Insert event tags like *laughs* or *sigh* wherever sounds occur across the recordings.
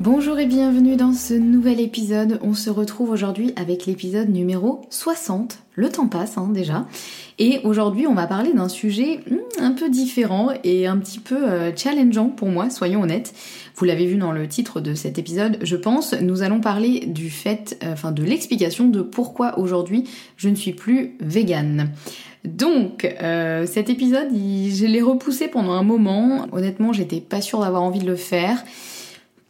Bonjour et bienvenue dans ce nouvel épisode. On se retrouve aujourd'hui avec l'épisode numéro 60. Le temps passe hein, déjà. Et aujourd'hui on va parler d'un sujet hmm, un peu différent et un petit peu euh, challengeant pour moi, soyons honnêtes. Vous l'avez vu dans le titre de cet épisode, je pense. Nous allons parler du fait, euh, enfin de l'explication de pourquoi aujourd'hui je ne suis plus végane. Donc, euh, cet épisode, je l'ai repoussé pendant un moment. Honnêtement, j'étais pas sûre d'avoir envie de le faire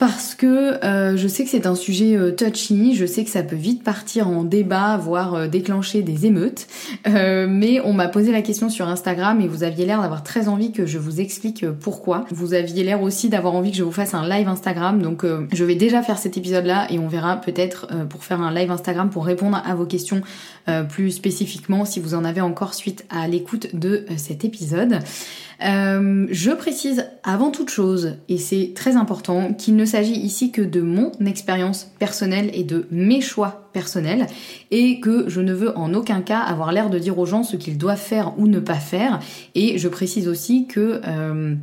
parce que euh, je sais que c'est un sujet euh, touchy, je sais que ça peut vite partir en débat, voire euh, déclencher des émeutes, mais on m'a posé la question sur Instagram et vous aviez l'air d'avoir très envie que je vous explique pourquoi. Vous aviez l'air aussi d'avoir envie que je vous fasse un live Instagram, donc je vais déjà faire cet épisode-là et on verra peut-être pour faire un live Instagram pour répondre à vos questions plus spécifiquement si vous en avez encore suite à l'écoute de cet épisode. Euh, je précise avant toute chose, et c'est très important, qu'il ne s'agit ici que de mon expérience personnelle et de mes choix personnels, et que je ne veux en aucun cas avoir l'air de dire aux gens ce qu'ils doivent faire ou ne pas faire. Et je précise aussi que euh,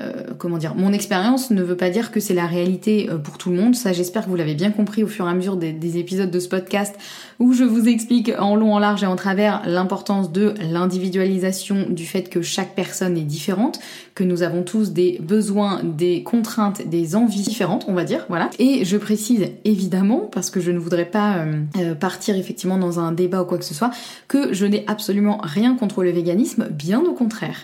euh, comment dire, mon expérience ne veut pas dire que c'est la réalité euh, pour tout le monde. Ça, j'espère que vous l'avez bien compris au fur et à mesure des, épisodes de ce podcast où je vous explique en long, en large et en travers l'importance de l'individualisation, du fait que chaque personne est différente, que nous avons tous des besoins, des contraintes, des envies différentes, on va dire, voilà. Et je précise évidemment, parce que je ne voudrais pas euh, partir effectivement dans un débat ou quoi que ce soit, que je n'ai absolument rien contre le véganisme, bien au contraire.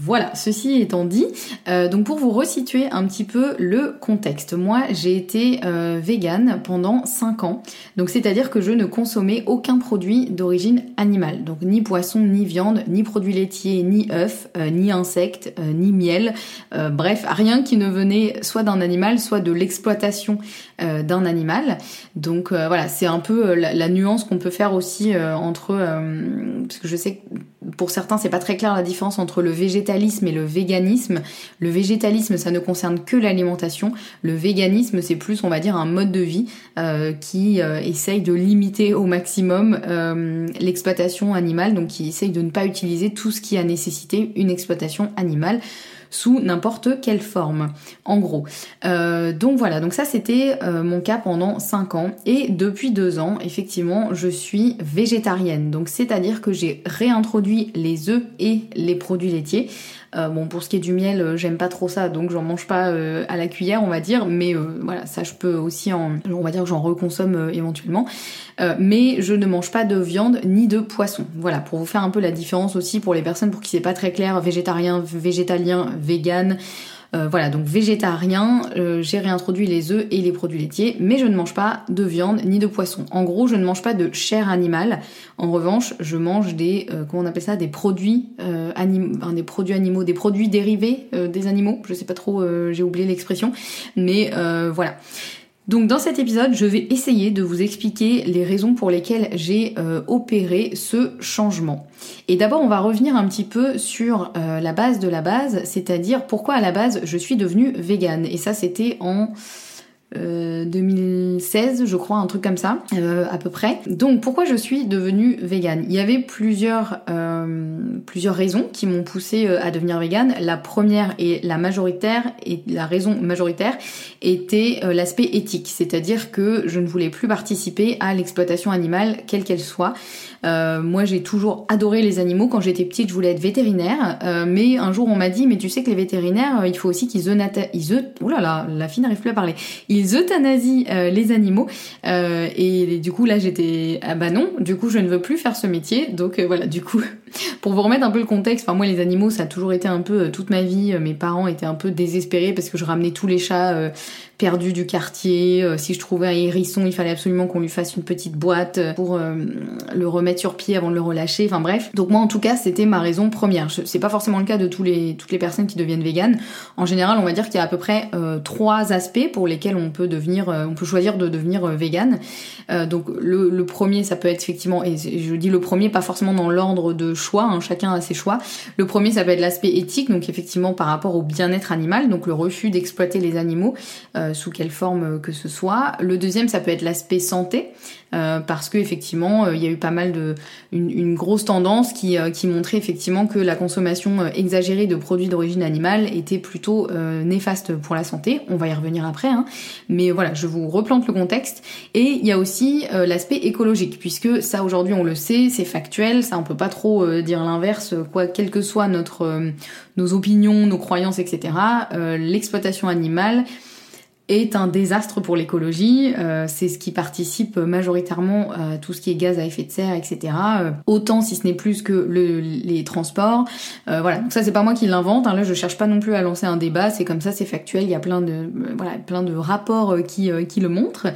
Voilà, ceci étant dit, euh, donc pour vous resituer un petit peu le contexte, moi j'ai été euh, végane pendant 5 ans, donc c'est-à-dire que je ne consommais aucun produit d'origine animale, donc ni poisson, ni viande, ni produits laitiers, ni œufs, euh, ni insectes, ni miel, bref, rien qui ne venait soit d'un animal, soit de l'exploitation d'un animal. Donc voilà, c'est un peu la, la nuance qu'on peut faire aussi entre, parce que je sais que pour certains c'est pas très clair la différence entre le végétal et le véganisme. Le végétalisme, ça ne concerne que l'alimentation. Le véganisme, c'est plus, on va dire, un mode de vie euh, qui euh, essaye de limiter au maximum euh, l'exploitation animale, donc qui essaye de ne pas utiliser tout ce qui a nécessité une exploitation animale sous n'importe quelle forme, en gros. Euh, donc voilà, donc ça c'était euh, mon cas pendant 5 ans et depuis 2 ans, effectivement, je suis végétarienne. Donc c'est-à-dire que j'ai réintroduit les œufs et les produits laitiers. Euh, bon, pour ce qui est du miel, euh, j'aime pas trop ça, donc j'en mange pas euh, à la cuillère, on va dire. Mais voilà, ça, je peux aussi en, on va dire j'en reconsomme éventuellement. mais je ne mange pas de viande ni de poisson. Voilà, pour vous faire un peu la différence aussi pour les personnes pour qui c'est pas très clair, végétarien, végétalien, vegan. Voilà, donc végétarien, j'ai réintroduit les œufs et les produits laitiers, mais je ne mange pas de viande ni de poisson. En gros, je ne mange pas de chair animale. En revanche, je mange des, comment on appelle ça, des produits animaux, des produits animaux, des produits dérivés des animaux. Je sais pas trop, j'ai oublié l'expression, mais voilà. Donc dans cet épisode, je vais essayer de vous expliquer les raisons pour lesquelles j'ai euh, opéré ce changement. Et d'abord, on va revenir un petit peu sur euh, la base de la base, c'est-à-dire pourquoi à la base je suis devenue végane. Et ça, c'était en 2016, euh, je crois, un truc comme ça, euh, à peu près. Donc pourquoi je suis devenue végane? Il y avait plusieurs, euh, plusieurs raisons qui m'ont poussé à devenir végane. La première et la majoritaire, et la raison majoritaire était l'aspect éthique, c'est-à-dire que je ne voulais plus participer à l'exploitation animale, quelle qu'elle soit. Moi, j'ai toujours adoré les animaux. Quand j'étais petite, je voulais être vétérinaire. Mais un jour, on m'a dit, mais tu sais que les vétérinaires, il faut aussi qu'ils. Ouh là là, la fille n'arrive plus à parler. Ils euthanasient les animaux. et du coup, là, j'étais... Ah bah non, du coup, je ne veux plus faire ce métier. Donc voilà, du coup, pour vous remettre un peu le contexte, enfin moi, les animaux, ça a toujours été un peu... toute ma vie, mes parents étaient un peu désespérés parce que je ramenais tous les chats perdu du quartier. Euh, si je trouvais un hérisson, il fallait absolument qu'on lui fasse une petite boîte euh, pour euh, le remettre sur pied avant de le relâcher. Enfin bref. Donc moi en tout cas, c'était ma raison première. C'est pas forcément le cas de toutes les personnes qui deviennent véganes. En général, on va dire qu'il y a à peu près trois aspects pour lesquels on peut devenir, on peut choisir de devenir végane. donc le, le, premier, ça peut être effectivement, et je dis le premier, pas forcément dans l'ordre de choix. Hein, chacun a ses choix. Le premier, ça peut être l'aspect éthique, donc effectivement par rapport au bien-être animal, donc le refus d'exploiter les animaux. Euh, sous quelle forme que ce soit. Le deuxième, ça peut être l'aspect santé, euh, parce que effectivement, euh, il y a eu pas mal de une, grosse tendance qui, qui montrait effectivement que la consommation exagérée de produits d'origine animale était plutôt néfaste pour la santé. On va y revenir après, hein. mais voilà, je vous replante le contexte. Et il y a aussi l'aspect écologique, puisque ça aujourd'hui on le sait, c'est factuel, ça on peut pas trop dire l'inverse, quoi, que soit notre nos opinions, nos croyances, etc. L'exploitation animale est un désastre pour l'écologie. Euh, c'est ce qui participe majoritairement à tout ce qui est gaz à effet de serre, etc. Euh, autant si ce n'est plus que le, les transports. Euh, voilà. Donc ça c'est pas moi qui l'invente. Hein. Là je cherche pas non plus à lancer un débat. C'est comme ça, c'est factuel. Il y a plein de voilà plein de rapports qui qui le montrent.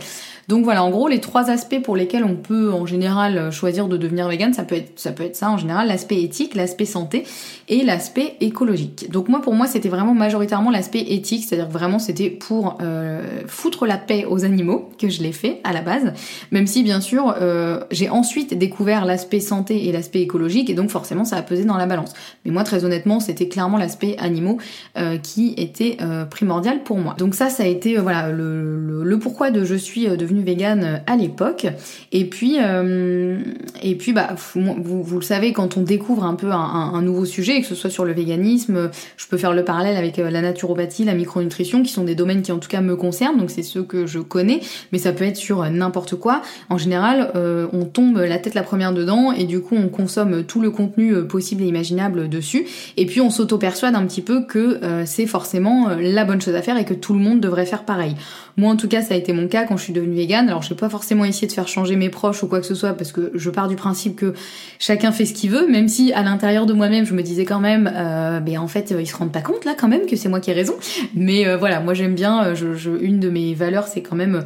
Donc voilà, en gros, les trois aspects pour lesquels on peut en général choisir de devenir vegan, ça peut être ça en général, l'aspect éthique, l'aspect santé et l'aspect écologique. Donc moi pour moi, c'était vraiment majoritairement l'aspect éthique, c'est-à-dire vraiment c'était pour euh, foutre la paix aux animaux que je l'ai fait à la base, même si bien sûr euh, j'ai ensuite découvert l'aspect santé et l'aspect écologique et donc forcément ça a pesé dans la balance. Mais moi très honnêtement, c'était clairement l'aspect animaux euh, qui était primordial pour moi. Donc ça ça a été voilà le, le, pourquoi de je suis devenue végane euh, à l'époque. Et puis, euh, et puis bah, vous, vous, le savez, quand on découvre un peu un, nouveau sujet, que ce soit sur le véganisme, je peux faire le parallèle avec euh, la naturopathie, la micronutrition, qui sont des domaines qui en tout cas me concernent, donc c'est ceux que je connais, mais ça peut être sur n'importe quoi. En général, on tombe la tête la première dedans et du coup on consomme tout le contenu possible et imaginable dessus, et puis on s'auto-persuade un petit peu que c'est forcément la bonne chose à faire et que tout le monde devrait faire pareil. Moi en tout cas ça a été mon cas quand je suis devenue Alors je vais pas forcément essayer de faire changer mes proches ou quoi que ce soit parce que je pars du principe que chacun fait ce qu'il veut, même si à l'intérieur de moi-même je me disais quand même, euh, ben en fait ils se rendent pas compte là quand même que c'est moi qui ai raison. Mais euh, voilà, moi j'aime bien, euh, je, une de mes valeurs c'est quand même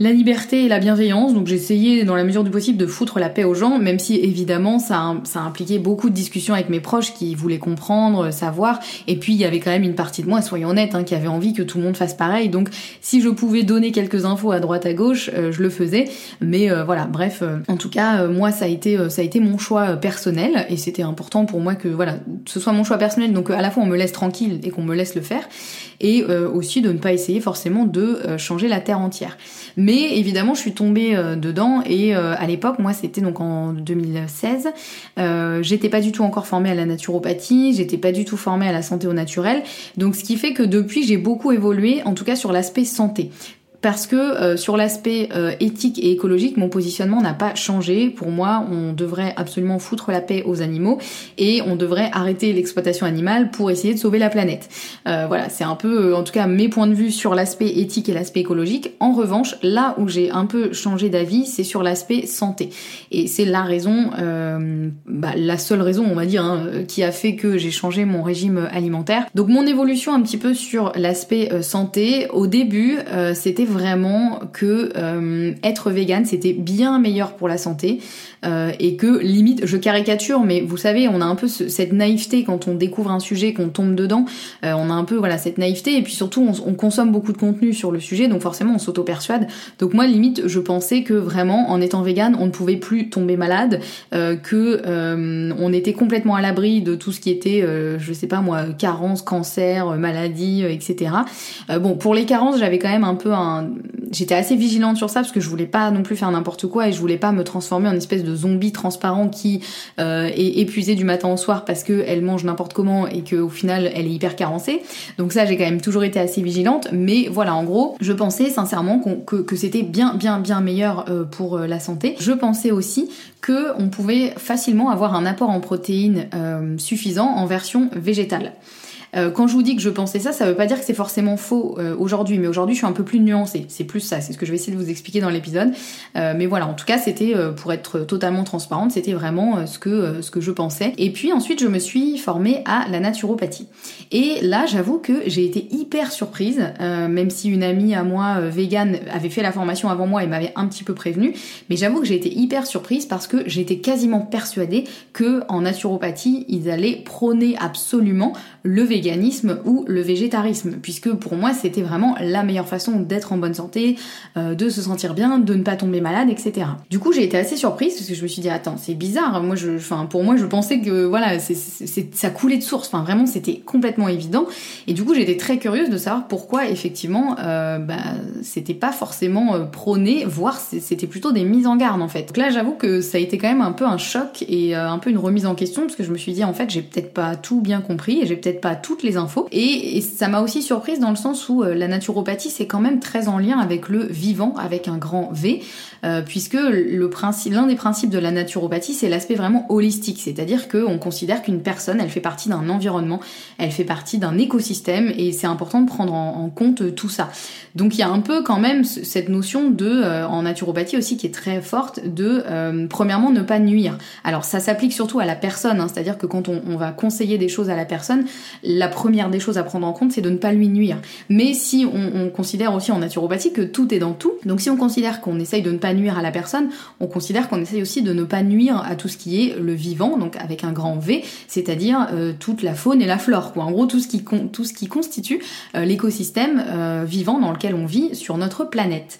la liberté et la bienveillance. Donc essayé dans la mesure du possible de foutre la paix aux gens, même si évidemment ça, impliqué beaucoup de discussions avec mes proches qui voulaient comprendre, savoir. Et puis il y avait quand même une partie de moi, soyons honnêtes, hein, qui avait envie que tout le monde fasse pareil. Donc si je pouvais donner quelques infos à droite à gauche, euh, je le faisais. Mais euh, voilà, bref, euh, en tout cas moi ça a été ça a été mon choix personnel et c'était important pour moi que voilà ce soit mon choix personnel. Donc à la fois on me laisse tranquille et qu'on me laisse le faire et aussi de ne pas essayer forcément de changer la terre entière. Mais évidemment, je suis tombée euh, dedans et euh, à l'époque, moi, c'était donc en 2016. Euh, j'étais pas du tout encore formée à la naturopathie, j'étais pas du tout formée à la santé au naturel. Donc, ce qui fait que depuis, j'ai beaucoup évolué, en tout cas sur l'aspect santé parce que euh, sur l'aspect euh, éthique et écologique, mon positionnement n'a pas changé. Pour moi, on devrait absolument foutre la paix aux animaux et on devrait arrêter l'exploitation animale pour essayer de sauver la planète. Euh, voilà, c'est un peu, en tout cas, mes points de vue sur l'aspect éthique et l'aspect écologique. En revanche, là où j'ai un peu changé d'avis, c'est sur l'aspect santé. Et c'est la raison, bah, la seule raison, on va dire, hein, qui a fait que j'ai changé mon régime alimentaire. Donc mon évolution un petit peu sur l'aspect santé, au début, c'était vraiment que euh, être vegan c'était bien meilleur pour la santé euh, et que limite je caricature mais vous savez on a un peu cette naïveté quand on découvre un sujet qu'on tombe dedans. Euh, on a un peu voilà cette naïveté et puis surtout on, consomme beaucoup de contenu sur le sujet donc forcément on s'auto-persuade. Donc moi limite je pensais que vraiment en étant vegan on ne pouvait plus tomber malade que on était complètement à l'abri de tout ce qui était je sais pas moi carence cancer maladie etc bon pour les carences j'avais quand même un peu un j'étais assez vigilante sur ça parce que je voulais pas non plus faire n'importe quoi et je voulais pas me transformer en espèce de zombie transparent qui euh, est épuisé du matin au soir parce que elle mange n'importe comment et que au final elle est hyper carencée. Donc ça j'ai quand même toujours été assez vigilante, mais voilà en gros je pensais sincèrement que, que c'était bien bien bien meilleur euh, pour euh, la santé. Je pensais aussi que on pouvait facilement avoir un apport en protéines suffisant en version végétale. Euh, quand je vous dis que je pensais ça, ça veut pas dire que c'est forcément faux euh, aujourd'hui, mais aujourd'hui je suis un peu plus nuancée. C'est plus ça, c'est ce que je vais essayer de vous expliquer dans l'épisode. Euh, mais voilà, en tout cas, c'était pour être totalement transparente, c'était vraiment ce que ce que je pensais. Et puis ensuite, je me suis formée à la naturopathie. Et là, j'avoue que j'ai été hyper surprise, même si une amie à moi végane avait fait la formation avant moi et m'avait un petit peu prévenue, mais j'avoue que j'ai été hyper surprise parce que j'étais quasiment persuadée que en naturopathie, ils allaient prôner absolument le véganisme ou le végétarisme, puisque pour moi c'était vraiment la meilleure façon d'être en bonne santé, euh, de se sentir bien, de ne pas tomber malade, etc. Du coup j'ai été assez surprise parce que je me suis dit attends c'est bizarre, moi je, enfin pour moi je pensais que voilà ça coulait de source, enfin vraiment c'était complètement évident, et du coup j'étais très curieuse de savoir pourquoi effectivement euh, bah, c'était pas forcément euh, prôné, voire c'était plutôt des mises en garde en fait. Donc là j'avoue que ça a été quand même un peu un choc et un peu une remise en question parce que je me suis dit en fait j'ai peut-être pas tout bien compris et j'ai peut-être pas toutes les infos. Et, ça m'a aussi surprise dans le sens où euh, la naturopathie c'est quand même très en lien avec le vivant, avec un grand V, euh, puisque le principe, l'un des principes de la naturopathie c'est l'aspect vraiment holistique, c'est-à-dire qu'on considère qu'une personne elle fait partie d'un environnement, elle fait partie d'un écosystème et c'est important de prendre en, compte tout ça. Donc il y a un peu quand même cette notion de, euh, en naturopathie aussi qui est très forte, de premièrement ne pas nuire. Alors ça s'applique surtout à la personne, hein, c'est-à-dire que quand on, on va conseiller des choses à la personne, la première des choses à prendre en compte, c'est de ne pas lui nuire. Mais si on, considère aussi en naturopathie que tout est dans tout, donc si on considère qu'on essaye de ne pas nuire à la personne, on considère qu'on essaye aussi de ne pas nuire à tout ce qui est le vivant, donc avec un grand V, c'est-à-dire euh, toute la faune et la flore, quoi. En gros, tout ce qui, tout ce qui constitue euh, l'écosystème euh, vivant dans lequel on vit sur notre planète.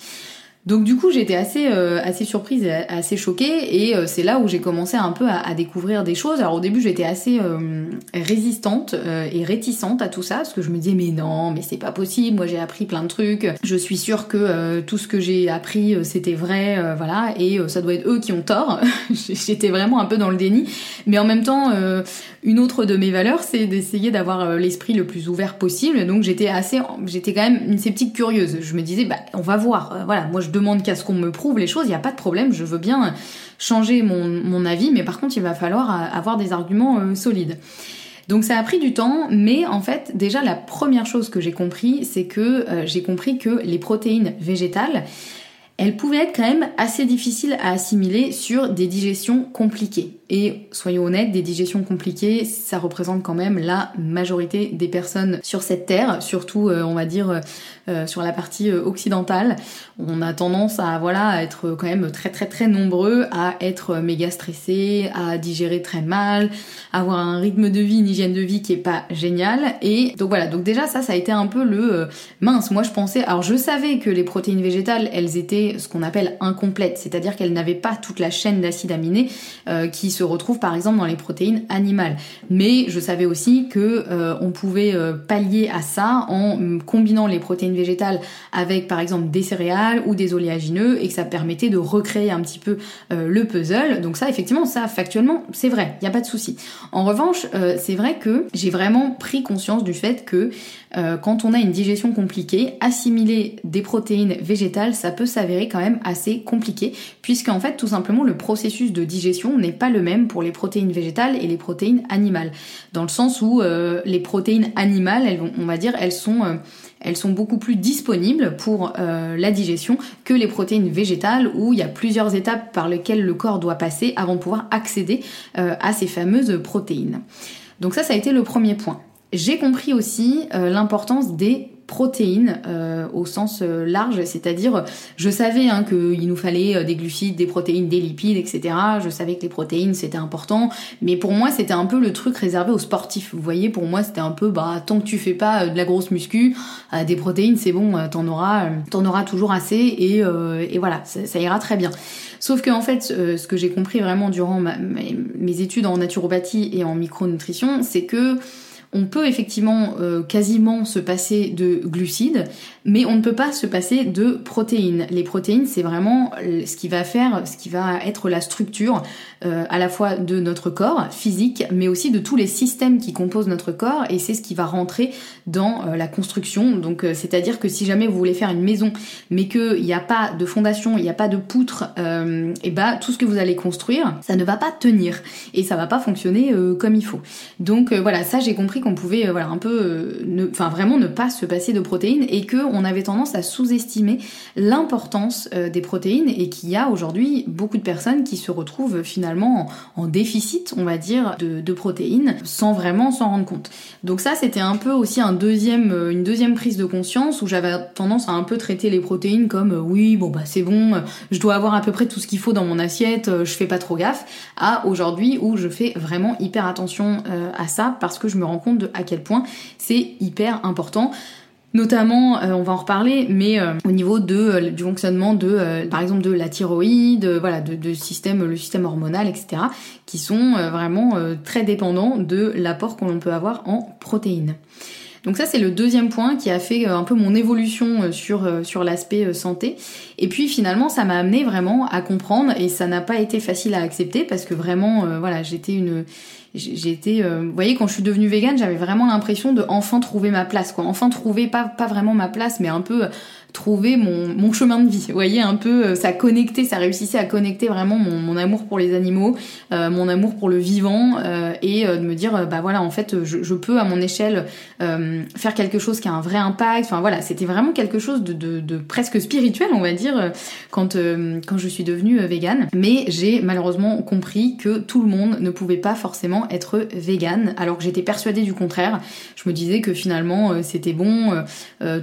Donc du coup j'étais assez euh, assez surprise, et assez choquée et euh, c'est là où j'ai commencé un peu à, découvrir des choses. Alors au début j'étais assez euh, résistante et réticente à tout ça parce que je me disais mais non mais c'est pas possible. Moi j'ai appris plein de trucs. Je suis sûre que tout ce que j'ai appris c'était vrai, voilà et ça doit être eux qui ont tort. *laughs* j'étais vraiment un peu dans le déni. Mais en même temps une autre de mes valeurs c'est d'essayer d'avoir l'esprit le plus ouvert possible. Donc j'étais assez j'étais quand même une sceptique curieuse. Je me disais bah on va voir. voilà moi je demande qu'à ce qu'on me prouve les choses, il n'y a pas de problème, je veux bien changer mon, avis, mais par contre il va falloir avoir des arguments euh, solides. Donc ça a pris du temps, mais en fait déjà la première chose que j'ai compris, c'est que euh, j'ai compris que les protéines végétales, elles pouvaient être quand même assez difficiles à assimiler sur des digestions compliquées. Et soyons honnêtes, des digestions compliquées, ça représente quand même la majorité des personnes sur cette terre, surtout euh, on va dire euh, euh, sur la partie occidentale. On a tendance à voilà à être quand même très très très nombreux à être méga stressés, à digérer très mal, avoir un rythme de vie, une hygiène de vie qui est pas génial. Et donc voilà, donc déjà ça ça a été un peu le mince. Moi je pensais, alors je savais que les protéines végétales elles étaient ce qu'on appelle incomplètes, c'est-à-dire qu'elles n'avaient pas toute la chaîne d'acides aminés qui se retrouvent par exemple dans les protéines animales. Mais je savais aussi que on pouvait pallier à ça en mm, combinant les protéines végétales avec par exemple des céréales ou des oléagineux et que ça permettait de recréer un petit peu le puzzle. Donc ça effectivement ça factuellement c'est vrai, il n'y a pas de souci. En revanche, c'est vrai que j'ai vraiment pris conscience du fait que euh, quand on a une digestion compliquée, assimiler des protéines végétales, ça peut s'avérer quand même assez compliqué, puisqu'en fait, tout simplement, le processus de digestion n'est pas le même pour les protéines végétales et les protéines animales. Dans le sens où euh, les protéines animales, on va dire, elles sont... Euh, elles sont beaucoup plus disponibles pour la digestion que les protéines végétales où il y a plusieurs étapes par lesquelles le corps doit passer avant de pouvoir accéder à ces fameuses protéines. Donc ça, ça a été le premier point. J'ai compris aussi euh, l'importance des protéines euh, au sens euh, large, c'est-à-dire je savais hein, qu'il nous fallait des glucides, des protéines, des lipides, etc. Je savais que les protéines c'était important, mais pour moi c'était un peu le truc réservé aux sportifs. Vous voyez, pour moi c'était un peu bah tant que tu fais pas de la grosse muscu, des protéines c'est bon, t'en auras, t'en auras toujours assez et, et voilà, ça, ça, ira très bien. Sauf que en fait, ce que j'ai compris vraiment durant mes études en naturopathie et en micronutrition, c'est que on peut effectivement euh, quasiment se passer de glucides, mais on ne peut pas se passer de protéines. Les protéines, c'est vraiment ce qui va faire, ce qui va être la structure euh, à la fois de notre corps physique, mais aussi de tous les systèmes qui composent notre corps, et c'est ce qui va rentrer dans euh, la construction. Donc, c'est-à-dire que si jamais vous voulez faire une maison, mais qu'il n'y a pas de fondation, il n'y a pas de poutre, et bah tout ce que vous allez construire, ça ne va pas tenir et ça va pas fonctionner comme il faut. Donc voilà, ça j'ai compris qu'on pouvait euh, voilà un peu euh, enfin vraiment ne pas se passer de protéines et que on avait tendance à sous-estimer l'importance euh, des protéines et qu'il y a aujourd'hui beaucoup de personnes qui se retrouvent finalement en, déficit on va dire de, protéines sans vraiment s'en rendre compte. Donc ça c'était un peu aussi un deuxième une deuxième prise de conscience où j'avais tendance à un peu traiter les protéines comme oui bon bah c'est bon je dois avoir à peu près tout ce qu'il faut dans mon assiette je fais pas trop gaffe à aujourd'hui où je fais vraiment hyper attention à ça parce que je me rends compte de à quel point c'est hyper important. Notamment, euh, on va en reparler, mais euh, au niveau de, euh, du fonctionnement de, par exemple, de la thyroïde, voilà, de, système, le système hormonal, etc., qui sont vraiment très dépendants de l'apport que l'on peut avoir en protéines. Donc ça c'est le deuxième point qui a fait un peu mon évolution sur, sur l'aspect santé. Et puis finalement ça m'a amené vraiment à comprendre et ça n'a pas été facile à accepter parce que vraiment voilà j'étais une été, euh, vous voyez, quand je suis devenue végane, j'avais vraiment l'impression de enfin trouver ma place, quoi. Enfin trouver pas pas vraiment ma place, mais un peu trouver mon, mon chemin de vie. Vous voyez, un peu, euh, ça connectait, ça réussissait à connecter vraiment mon, mon amour pour les animaux, euh, mon amour pour le vivant, euh, et de me dire, bah voilà, en fait, je, je peux à mon échelle faire quelque chose qui a un vrai impact. Enfin voilà, c'était vraiment quelque chose de, de, de, presque spirituel, on va dire, quand, quand je suis devenue végane. Mais j'ai malheureusement compris que tout le monde ne pouvait pas forcément être végane, alors que j'étais persuadée du contraire. Je me disais que finalement, c'était bon,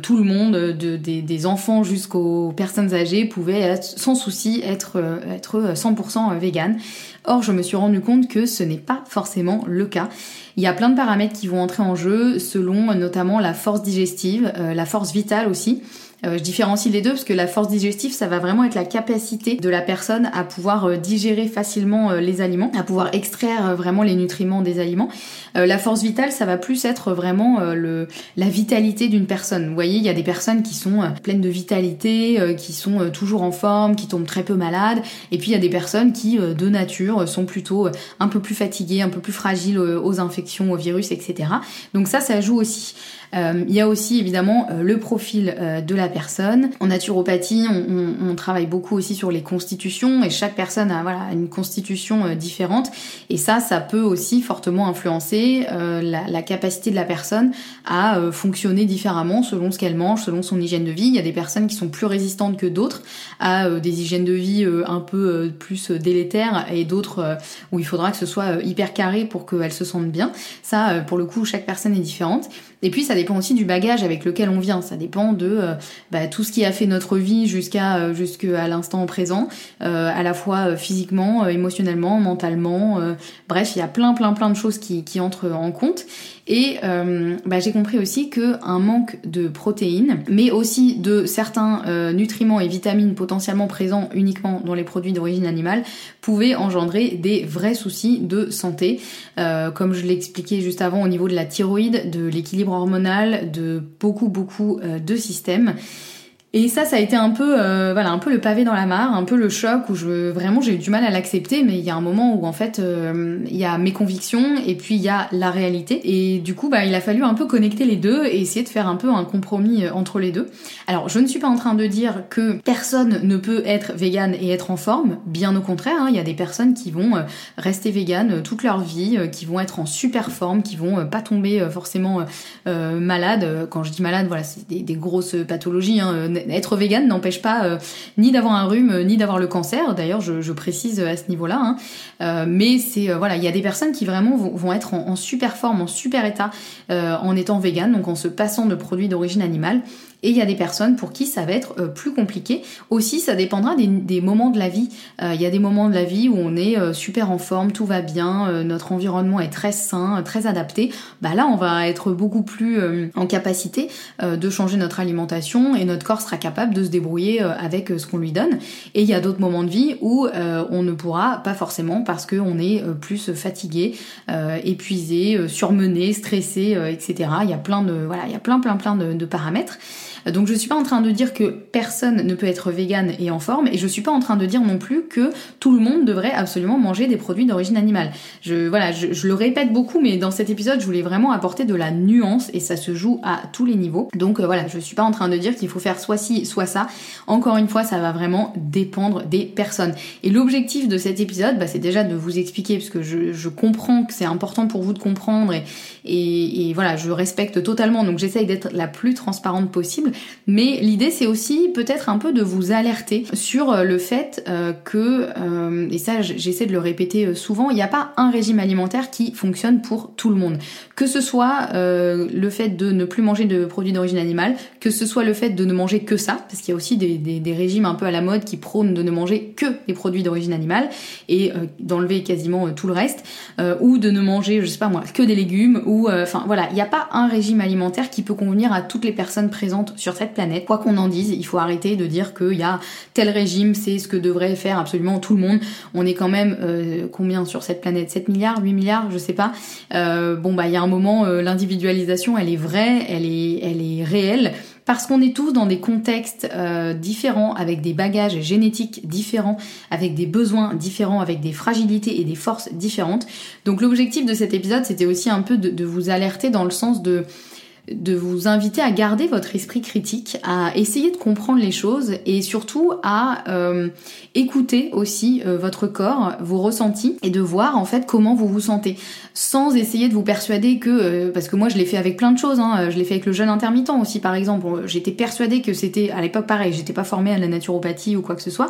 tout le monde, de, des enfants jusqu'aux personnes âgées pouvaient sans souci être, euh, être 100% euh, vegan. Or, je me suis rendu compte que ce n'est pas forcément le cas. Il y a plein de paramètres qui vont entrer en jeu selon notamment la force digestive, euh, la force vitale aussi. Euh, je différencie les deux parce que la force digestive, ça va vraiment être la capacité de la personne à pouvoir euh, digérer facilement euh, les aliments, à pouvoir extraire vraiment les nutriments des aliments. la force vitale, ça va plus être vraiment le, la vitalité d'une personne. Vous voyez, il y a des personnes qui sont pleines de vitalité, qui sont toujours en forme, qui tombent très peu malades, et puis il y a des personnes qui, de nature, sont plutôt un peu plus fatiguées, un peu plus fragiles aux infections, aux virus, etc. Donc ça, ça joue aussi. Euh, il y a aussi évidemment euh, le profil euh, de la personne. En naturopathie, on, travaille beaucoup aussi sur les constitutions et chaque personne a voilà une constitution différente et ça, ça peut aussi fortement influencer la, capacité de la personne à fonctionner différemment selon ce qu'elle mange, selon son hygiène de vie. Il y a des personnes qui sont plus résistantes que d'autres à des hygiènes de vie un peu plus délétères et d'autres où il faudra que ce soit hyper carré pour qu'elles se sentent bien. Ça, pour le coup, chaque personne est différente. Et puis ça dépend aussi du bagage avec lequel on vient. Ça dépend de euh, bah, tout ce qui a fait notre vie jusqu'à euh, jusqu'à l'instant présent, euh, à la fois physiquement, émotionnellement, mentalement. bref, il y a plein plein plein de choses qui, qui entrent en compte. Et euh, bah, j'ai compris aussi que un manque de protéines, mais aussi de certains euh, nutriments et vitamines potentiellement présents uniquement dans les produits d'origine animale, pouvait engendrer des vrais soucis de santé, euh, comme je l'ai expliqué juste avant au niveau de la thyroïde, de l'équilibre hormonal, de beaucoup beaucoup de systèmes. Et ça, ça a été un peu, euh, voilà, un peu le pavé dans la mare, un peu le choc où je vraiment j'ai eu du mal à l'accepter, mais il y a un moment où en fait euh, il y a mes convictions et puis il y a la réalité. Et du coup, bah il a fallu un peu connecter les deux et essayer de faire un peu un compromis euh, entre les deux. Alors, je ne suis pas en train de dire que personne ne peut être vegan et être en forme. Bien au contraire, hein, il y a des personnes qui vont rester vegan toute leur vie, qui vont être en super forme, qui vont pas tomber forcément malades. Quand je dis malade, voilà, c'est des, des, grosses pathologies. Hein, être vegan n'empêche pas euh, ni d'avoir un rhume euh, ni d'avoir le cancer. D'ailleurs, je, précise à ce niveau-là. Hein. Euh, mais c'est voilà, il y a des personnes qui vraiment vont, être en, super forme, en super état en étant vegan, donc en se passant de produits d'origine animale. Et il y a des personnes pour qui ça va être euh, plus compliqué. Aussi, ça dépendra des, moments de la vie. Euh, il y a des moments de la vie où on est euh, super en forme, tout va bien, notre environnement est très sain, très adapté. Bah là, on va être beaucoup plus en capacité de changer notre alimentation et notre corps sera capable de se débrouiller avec ce qu'on lui donne. Et il y a d'autres moments de vie où on ne pourra pas forcément parce qu'on est plus fatigué, épuisé, surmené, stressé, etc. Il y a plein de voilà, il y a plein plein plein de, de paramètres. Donc je suis pas en train de dire que personne ne peut être vegan et en forme, et je suis pas en train de dire non plus que tout le monde devrait absolument manger des produits d'origine animale. Je voilà, je, le répète beaucoup, mais dans cet épisode, je voulais vraiment apporter de la nuance et ça se joue à tous les niveaux. Donc euh, voilà, je suis pas en train de dire qu'il faut faire soit ci, soit ça. Encore une fois, ça va vraiment dépendre des personnes. Et l'objectif de cet épisode, bah, c'est déjà de vous expliquer, parce que je, comprends que c'est important pour vous de comprendre et, et voilà, je respecte totalement, donc j'essaye d'être la plus transparente possible. Mais l'idée c'est aussi peut-être un peu de vous alerter sur euh, le fait euh, que, euh, et ça j'essaie de le répéter souvent, il n'y a pas un régime alimentaire qui fonctionne pour tout le monde. Que ce soit le fait de ne plus manger de produits d'origine animale, que ce soit le fait de ne manger que ça, parce qu'il y a aussi des, des, régimes un peu à la mode qui prônent de ne manger que des produits d'origine animale et d'enlever quasiment tout le reste, ou de ne manger, je sais pas moi, que des légumes, ou enfin voilà, il n'y a pas un régime alimentaire qui peut convenir à toutes les personnes présentes sur cette planète. Quoi qu'on en dise, il faut arrêter de dire qu'il y a tel régime, c'est ce que devrait faire absolument tout le monde. On est quand même euh, combien sur cette planète? 7 milliards, 8 milliards, je sais pas. Euh, bon bah il y a un moment, euh, l'individualisation, elle est vraie, elle est, elle est réelle parce qu'on est tous dans des contextes différents, avec des bagages génétiques différents, avec des besoins différents, avec des fragilités et des forces différentes. Donc l'objectif de cet épisode, c'était aussi un peu de, vous alerter dans le sens de de vous inviter à garder votre esprit critique, à essayer de comprendre les choses et surtout à euh, écouter aussi euh, votre corps, vos ressentis et de voir en fait comment vous vous sentez. Sans essayer de vous persuader que euh, parce que moi je l'ai fait avec plein de choses hein, je l'ai fait avec le jeûne intermittent aussi par exemple. J'étais persuadée que c'était à l'époque pareil j'étais pas formée à la naturopathie ou quoi que ce soit.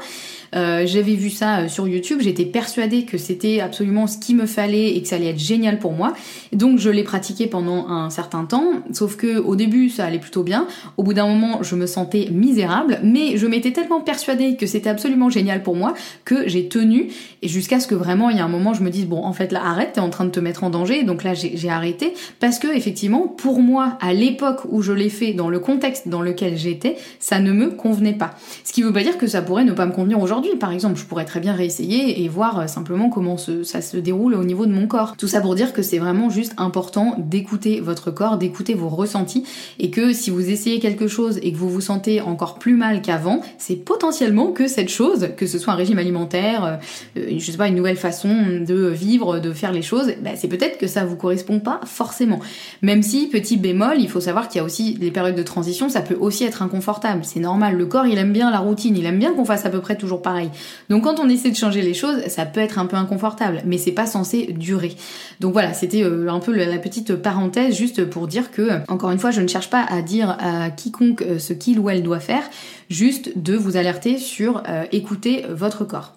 J'avais vu ça sur YouTube j'étais persuadée que c'était absolument ce qu'il me fallait et que ça allait être génial pour moi. Donc je l'ai pratiqué pendant un certain temps que au début ça allait plutôt bien, au bout d'un moment je me sentais misérable, mais je m'étais tellement persuadée que c'était absolument génial pour moi que j'ai tenu et jusqu'à ce que vraiment il y a un moment je me dise bon en fait là arrête, t'es en train de te mettre en danger, donc là j'ai arrêté parce que effectivement pour moi à l'époque où je l'ai fait dans le contexte dans lequel j'étais, ça ne me convenait pas. Ce qui veut pas dire que ça pourrait ne pas me convenir aujourd'hui. Par exemple, je pourrais très bien réessayer et voir euh, simplement comment ça se déroule au niveau de mon corps. Tout ça pour dire que c'est vraiment juste important d'écouter votre corps, d'écouter vos ressenti et que si vous essayez quelque chose et que vous vous sentez encore plus mal qu'avant, c'est potentiellement que cette chose, que ce soit un régime alimentaire, euh, je sais pas, une nouvelle façon de vivre, de faire les choses, bah, c'est peut-être que ça vous correspond pas forcément. Même si, petit bémol, il faut savoir qu'il y a aussi les périodes de transition, ça peut aussi être inconfortable. C'est normal, le corps il aime bien la routine, il aime bien qu'on fasse à peu près toujours pareil. Donc quand on essaie de changer les choses, ça peut être un peu inconfortable, mais c'est pas censé durer. Donc voilà, c'était euh, un peu la petite parenthèse juste pour dire que encore une fois, je ne cherche pas à dire à quiconque euh, ce qu'il ou elle doit faire, juste de vous alerter sur euh, écouter votre corps.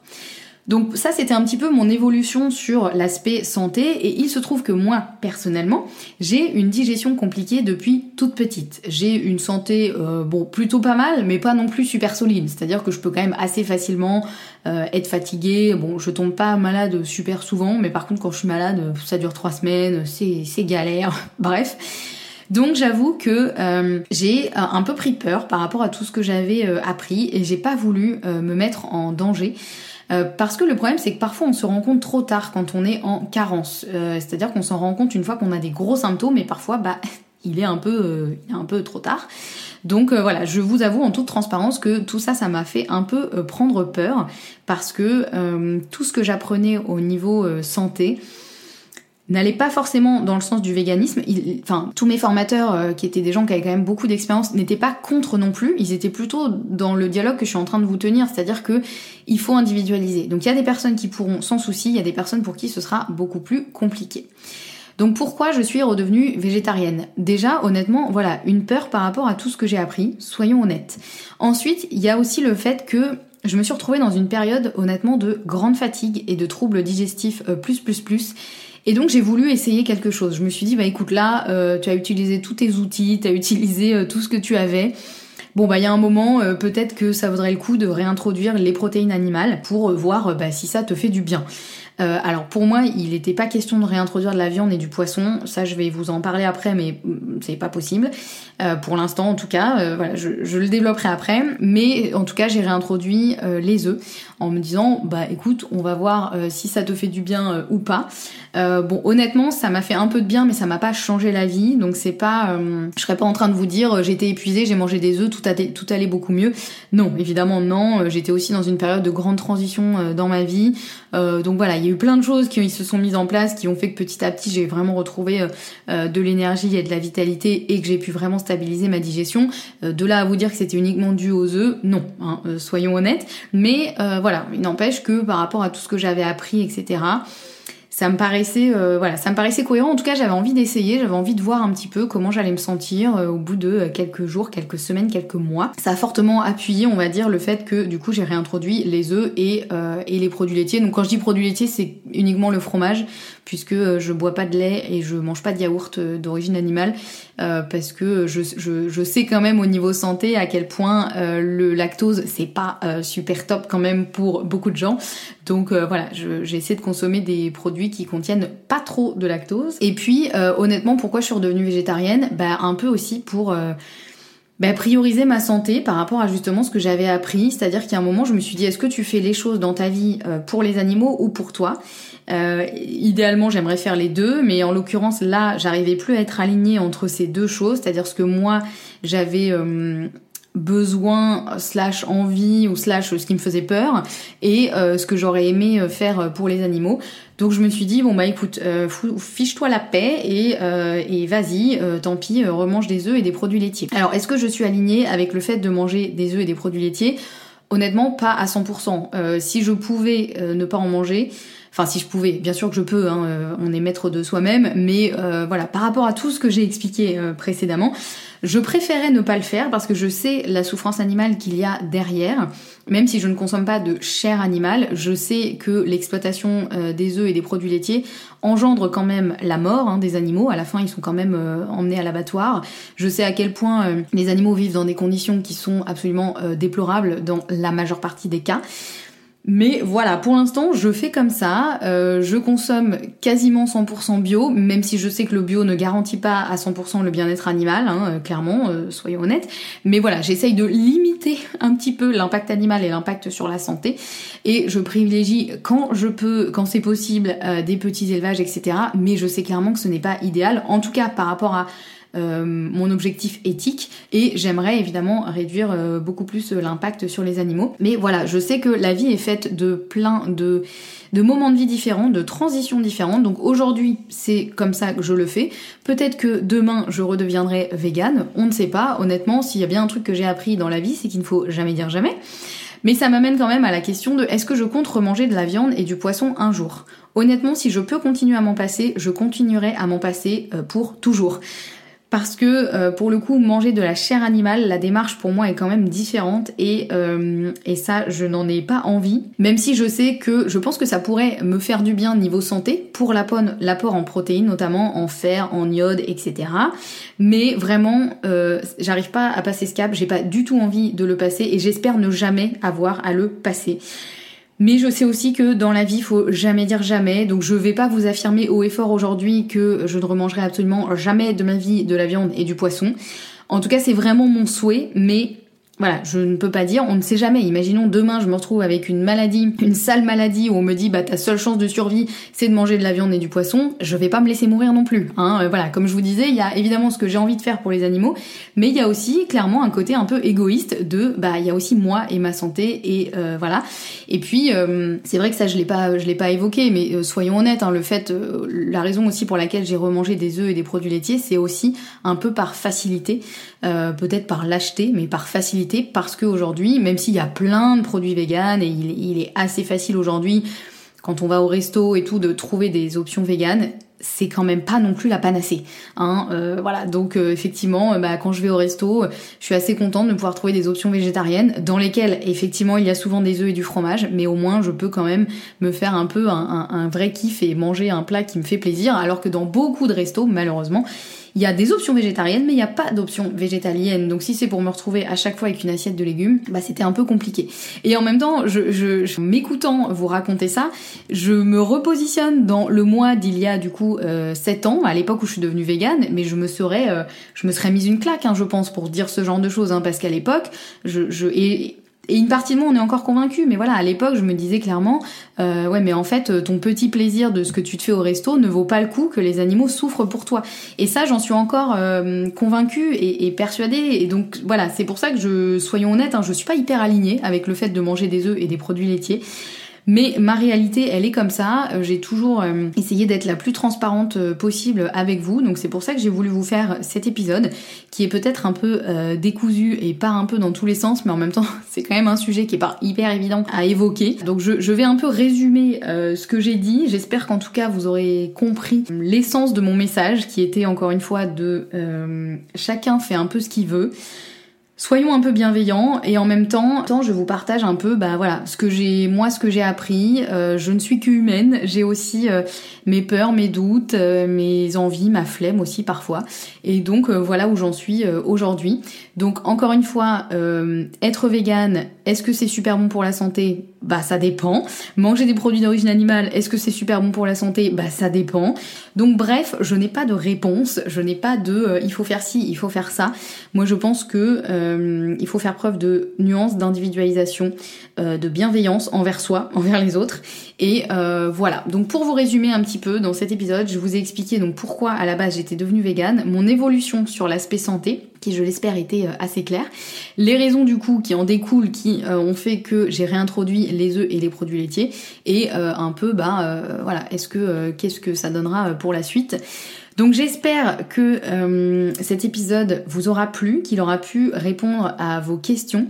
Donc ça c'était un petit peu mon évolution sur l'aspect santé et il se trouve que moi personnellement j'ai une digestion compliquée depuis toute petite. J'ai une santé euh, bon plutôt pas mal mais pas non plus super solide. C'est-à-dire que je peux quand même assez facilement euh, être fatiguée. Bon je tombe pas malade super souvent mais par contre quand je suis malade ça dure trois semaines, c'est galère. *laughs* Bref. Donc j'avoue que euh, j'ai un peu pris peur par rapport à tout ce que j'avais appris et j'ai pas voulu me mettre en danger. Euh, parce que le problème, c'est que parfois on se rend compte trop tard quand on est en carence. Euh, c'est-à-dire qu'on s'en rend compte une fois qu'on a des gros symptômes et parfois, bah, *laughs* il est un peu, euh, un peu trop tard. Donc voilà, je vous avoue en toute transparence que tout ça, ça m'a fait un peu prendre peur parce que tout ce que j'apprenais au niveau santé, n'allait pas forcément dans le sens du véganisme. enfin, tous mes formateurs, euh, qui étaient des gens qui avaient quand même beaucoup d'expérience, n'étaient pas contre non plus. Ils étaient plutôt dans le dialogue que je suis en train de vous tenir, c'est-à-dire que il faut individualiser. Donc il y a des personnes qui pourront sans souci, il y a des personnes pour qui ce sera beaucoup plus compliqué. Donc pourquoi je suis redevenue végétarienne? Déjà, honnêtement, voilà, une peur par rapport à tout ce que j'ai appris, soyons honnêtes. Ensuite, il y a aussi le fait que je me suis retrouvée dans une période honnêtement de grande fatigue et de troubles digestifs euh, plus plus plus et donc j'ai voulu essayer quelque chose. Je me suis dit, bah écoute là, euh, tu as utilisé tous tes outils, tu as utilisé euh, tout ce que tu avais. Bon bah il y a un moment, euh, peut-être que ça vaudrait le coup de réintroduire les protéines animales pour voir bah, si ça te fait du bien. Alors pour moi, il n'était pas question de réintroduire de la viande et du poisson. Ça, je vais vous en parler après, mais mm, c'est pas possible. Pour l'instant, en tout cas, voilà, je, le développerai après. Mais en tout cas, j'ai réintroduit les œufs en me disant, bah écoute, on va voir si ça te fait du bien ou pas. bon, honnêtement, ça m'a fait un peu de bien, mais ça m'a pas changé la vie. Donc c'est pas, je serais pas en train de vous dire, j'étais épuisée, j'ai mangé des œufs, tout, tout allait beaucoup mieux. Non, évidemment non. J'étais aussi dans une période de grande transition dans ma vie. donc voilà, il y a eu plein de choses qui se sont mises en place, qui ont fait que petit à petit j'ai vraiment retrouvé euh, euh, de l'énergie et de la vitalité et que j'ai pu vraiment stabiliser ma digestion. Euh, de là à vous dire que c'était uniquement dû aux œufs, non, hein, soyons honnêtes. Mais voilà, il n'empêche que par rapport à tout ce que j'avais appris, etc ça me paraissait voilà ça me paraissait cohérent. En tout cas j'avais envie d'essayer j'avais envie de voir un petit peu comment j'allais me sentir au bout de quelques jours quelques semaines quelques mois. Ça a fortement appuyé on va dire le fait que du coup j'ai réintroduit les œufs et, et les produits laitiers. Donc quand je dis produits laitiers c'est uniquement le fromage puisque euh, je bois pas de lait et je mange pas de yaourt euh, d'origine animale euh, parce que je, je, sais quand même au niveau santé à quel point le lactose c'est pas super top quand même pour beaucoup de gens. Donc voilà, j'essaie de consommer des produits qui contiennent pas trop de lactose. Et puis honnêtement, pourquoi je suis redevenue végétarienne? Bah un peu aussi pour bah, prioriser ma santé par rapport à justement ce que j'avais appris. C'est-à-dire a un moment, je me suis dit, est-ce que tu fais les choses dans ta vie pour les animaux ou pour toi? Euh, idéalement, j'aimerais faire les deux, mais en l'occurrence, là, j'arrivais plus à être alignée entre ces deux choses, c'est-à-dire ce que moi, j'avais euh, besoin, slash envie, ou slash ce qui me faisait peur, et euh, ce que j'aurais aimé faire pour les animaux. Donc je me suis dit, bon bah écoute, fiche-toi la paix, et, et vas-y, tant pis, remange des œufs et des produits laitiers. Alors, est-ce que je suis alignée avec le fait de manger des œufs et des produits laitiers? Honnêtement, pas à 100%. si je pouvais ne pas en manger, Enfin, si je pouvais, bien sûr que je peux, hein, euh, on est maître de soi-même, mais euh, voilà, par rapport à tout ce que j'ai expliqué euh, précédemment, je préférais ne pas le faire parce que je sais la souffrance animale qu'il y a derrière. Même si je ne consomme pas de chair animale, je sais que l'exploitation des œufs et des produits laitiers engendre quand même la mort hein, des animaux. À la fin, ils sont quand même emmenés à l'abattoir. Je sais à quel point les animaux vivent dans des conditions qui sont absolument déplorables dans la majeure partie des cas. Mais voilà, pour l'instant, je fais comme ça. Euh, je consomme quasiment 100% bio, même si je sais que le bio ne garantit pas à 100% le bien-être animal, hein, euh, clairement, euh, soyons honnêtes. Mais voilà, j'essaye de limiter *laughs* un petit peu l'impact animal et l'impact sur la santé. Et je privilégie quand je peux, quand c'est possible, des petits élevages, etc. Mais je sais clairement que ce n'est pas idéal, en tout cas par rapport à euh, mon objectif éthique et j'aimerais évidemment réduire euh, beaucoup plus euh, l'impact sur les animaux. Mais voilà, je sais que la vie est faite de plein de, moments de vie différents, de transitions différentes. Donc aujourd'hui, c'est comme ça que je le fais. Peut-être que demain, je redeviendrai végane. On ne sait pas. Honnêtement, s'il y a bien un truc que j'ai appris dans la vie, c'est qu'il ne faut jamais dire jamais. Mais ça m'amène quand même à la question de est-ce que je compte remanger de la viande et du poisson un jour? Honnêtement, si je peux continuer à m'en passer, je continuerai à m'en passer pour toujours. Parce que euh, pour le coup manger de la chair animale la démarche pour moi est quand même différente et, euh, et ça je n'en ai pas envie. Même si je sais que je pense que ça pourrait me faire du bien niveau santé pour l'apport en protéines notamment en fer en iode etc mais vraiment euh, j'arrive pas à passer ce cap. J'ai pas du tout envie de le passer et j'espère ne jamais avoir à le passer mais je sais aussi que dans la vie, il faut jamais dire jamais. Donc je vais pas vous affirmer haut et fort aujourd'hui que je ne remangerai absolument jamais de ma vie de la viande et du poisson. En tout cas, c'est vraiment mon souhait, mais voilà, je ne peux pas dire, on ne sait jamais. Imaginons demain, je me retrouve avec une maladie, une sale maladie où on me dit, bah ta seule chance de survie, c'est de manger de la viande et du poisson. Je vais pas me laisser mourir non plus. Hein. Euh, voilà, comme je vous disais, il y a évidemment ce que j'ai envie de faire pour les animaux, mais il y a aussi clairement un côté un peu égoïste de, bah il y a aussi moi et ma santé et euh, voilà. Et puis euh, c'est vrai que ça je l'ai pas, je l'ai pas évoqué, mais soyons honnêtes, hein, le fait, la raison aussi pour laquelle j'ai remangé des œufs et des produits laitiers, c'est aussi un peu par facilité, peut-être par lâcheté, mais par facilité parce qu'aujourd'hui, même s'il y a plein de produits véganes et il, est assez facile aujourd'hui, quand on va au resto et tout, de trouver des options véganes, c'est quand même pas non plus la panacée. Hein, euh, voilà, donc euh, effectivement, euh, bah, quand je vais au resto, je suis assez contente de pouvoir trouver des options végétariennes dans lesquelles effectivement il y a souvent des œufs et du fromage, mais au moins je peux quand même me faire un peu un, un vrai kiff et manger un plat qui me fait plaisir, alors que dans beaucoup de restos, malheureusement, il y a des options végétariennes, mais il n'y a pas d'options végétaliennes. Donc si c'est pour me retrouver à chaque fois avec une assiette de légumes, bah c'était un peu compliqué. Et en même temps, je, m'écoutant vous raconter ça, je me repositionne dans le mois d'il y a du coup euh, 7 ans, à l'époque où je suis devenue végane, mais je me serais, euh, je me serais mise une claque, hein, je pense, pour dire ce genre de choses, hein, parce qu'à l'époque, je, je et une partie de moi, on est encore convaincu, mais voilà, à l'époque, je me disais clairement, euh, ouais, mais en fait, ton petit plaisir de ce que tu te fais au resto ne vaut pas le coup que les animaux souffrent pour toi. Et ça, j'en suis encore euh, convaincue et, et, persuadée. Et donc, voilà, c'est pour ça que je, soyons honnêtes, hein, je suis pas hyper alignée avec le fait de manger des œufs et des produits laitiers. Mais ma réalité, elle est comme ça. Euh, j'ai toujours euh, essayé d'être la plus transparente euh, possible avec vous. Donc c'est pour ça que j'ai voulu vous faire cet épisode qui est peut-être un peu décousu et pas un peu dans tous les sens, mais en même temps *laughs* c'est quand même un sujet qui est pas hyper évident à évoquer. Donc je vais un peu résumer ce que j'ai dit. J'espère qu'en tout cas vous aurez compris l'essence de mon message qui était encore une fois de chacun fait un peu ce qu'il veut. Soyons un peu bienveillants et en même temps, je vous partage un peu, bah voilà, ce que j'ai, moi, ce que j'ai appris. Euh, je ne suis qu'humaine. J'ai aussi euh, mes peurs, mes doutes, euh, mes envies, ma flemme aussi parfois. Et donc voilà où j'en suis aujourd'hui. Donc encore une fois, être végane, est-ce que c'est super bon pour la santé? Bah ça dépend. Manger des produits d'origine animale, est-ce que c'est super bon pour la santé? Bah ça dépend. Donc bref, je n'ai pas de réponse. Je n'ai pas de, il faut faire ci, il faut faire ça. Moi je pense que euh, il faut faire preuve de nuance, d'individualisation, euh, de bienveillance envers soi, *laughs* envers les autres. Et euh, voilà. Donc pour vous résumer un petit peu dans cet épisode, je vous ai expliqué donc pourquoi à la base j'étais devenue végane, mon évolution sur l'aspect santé, qui je l'espère était assez claire, les raisons du coup qui en découlent, qui ont fait que j'ai réintroduit les œufs et les produits laitiers, et un peu bah voilà, est-ce que qu'est-ce que ça donnera pour la suite? Donc j'espère que euh, cet épisode vous aura plu, qu'il aura pu répondre à vos questions.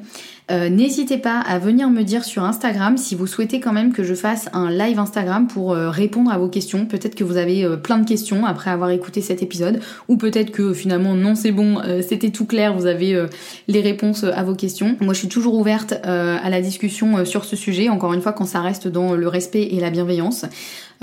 Euh, n'hésitez pas à venir me dire sur Instagram si vous souhaitez quand même que je fasse un live Instagram pour euh, répondre à vos questions. Peut-être que vous avez plein de questions après avoir écouté cet épisode, ou peut-être que finalement non c'est bon, c'était tout clair, vous avez les réponses à vos questions. Moi je suis toujours ouverte à la discussion sur ce sujet, encore une fois quand ça reste dans le respect et la bienveillance.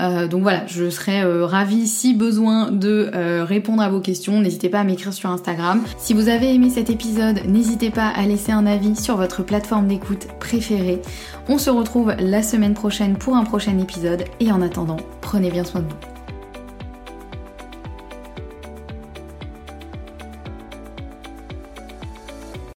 Euh, donc voilà, je serais euh, ravie si besoin de euh, répondre à vos questions. N'hésitez pas à m'écrire sur Instagram. Si vous avez aimé cet épisode, n'hésitez pas à laisser un avis sur plateforme d'écoute préférée. On se retrouve la semaine prochaine pour un prochain épisode et en attendant, prenez bien soin de vous.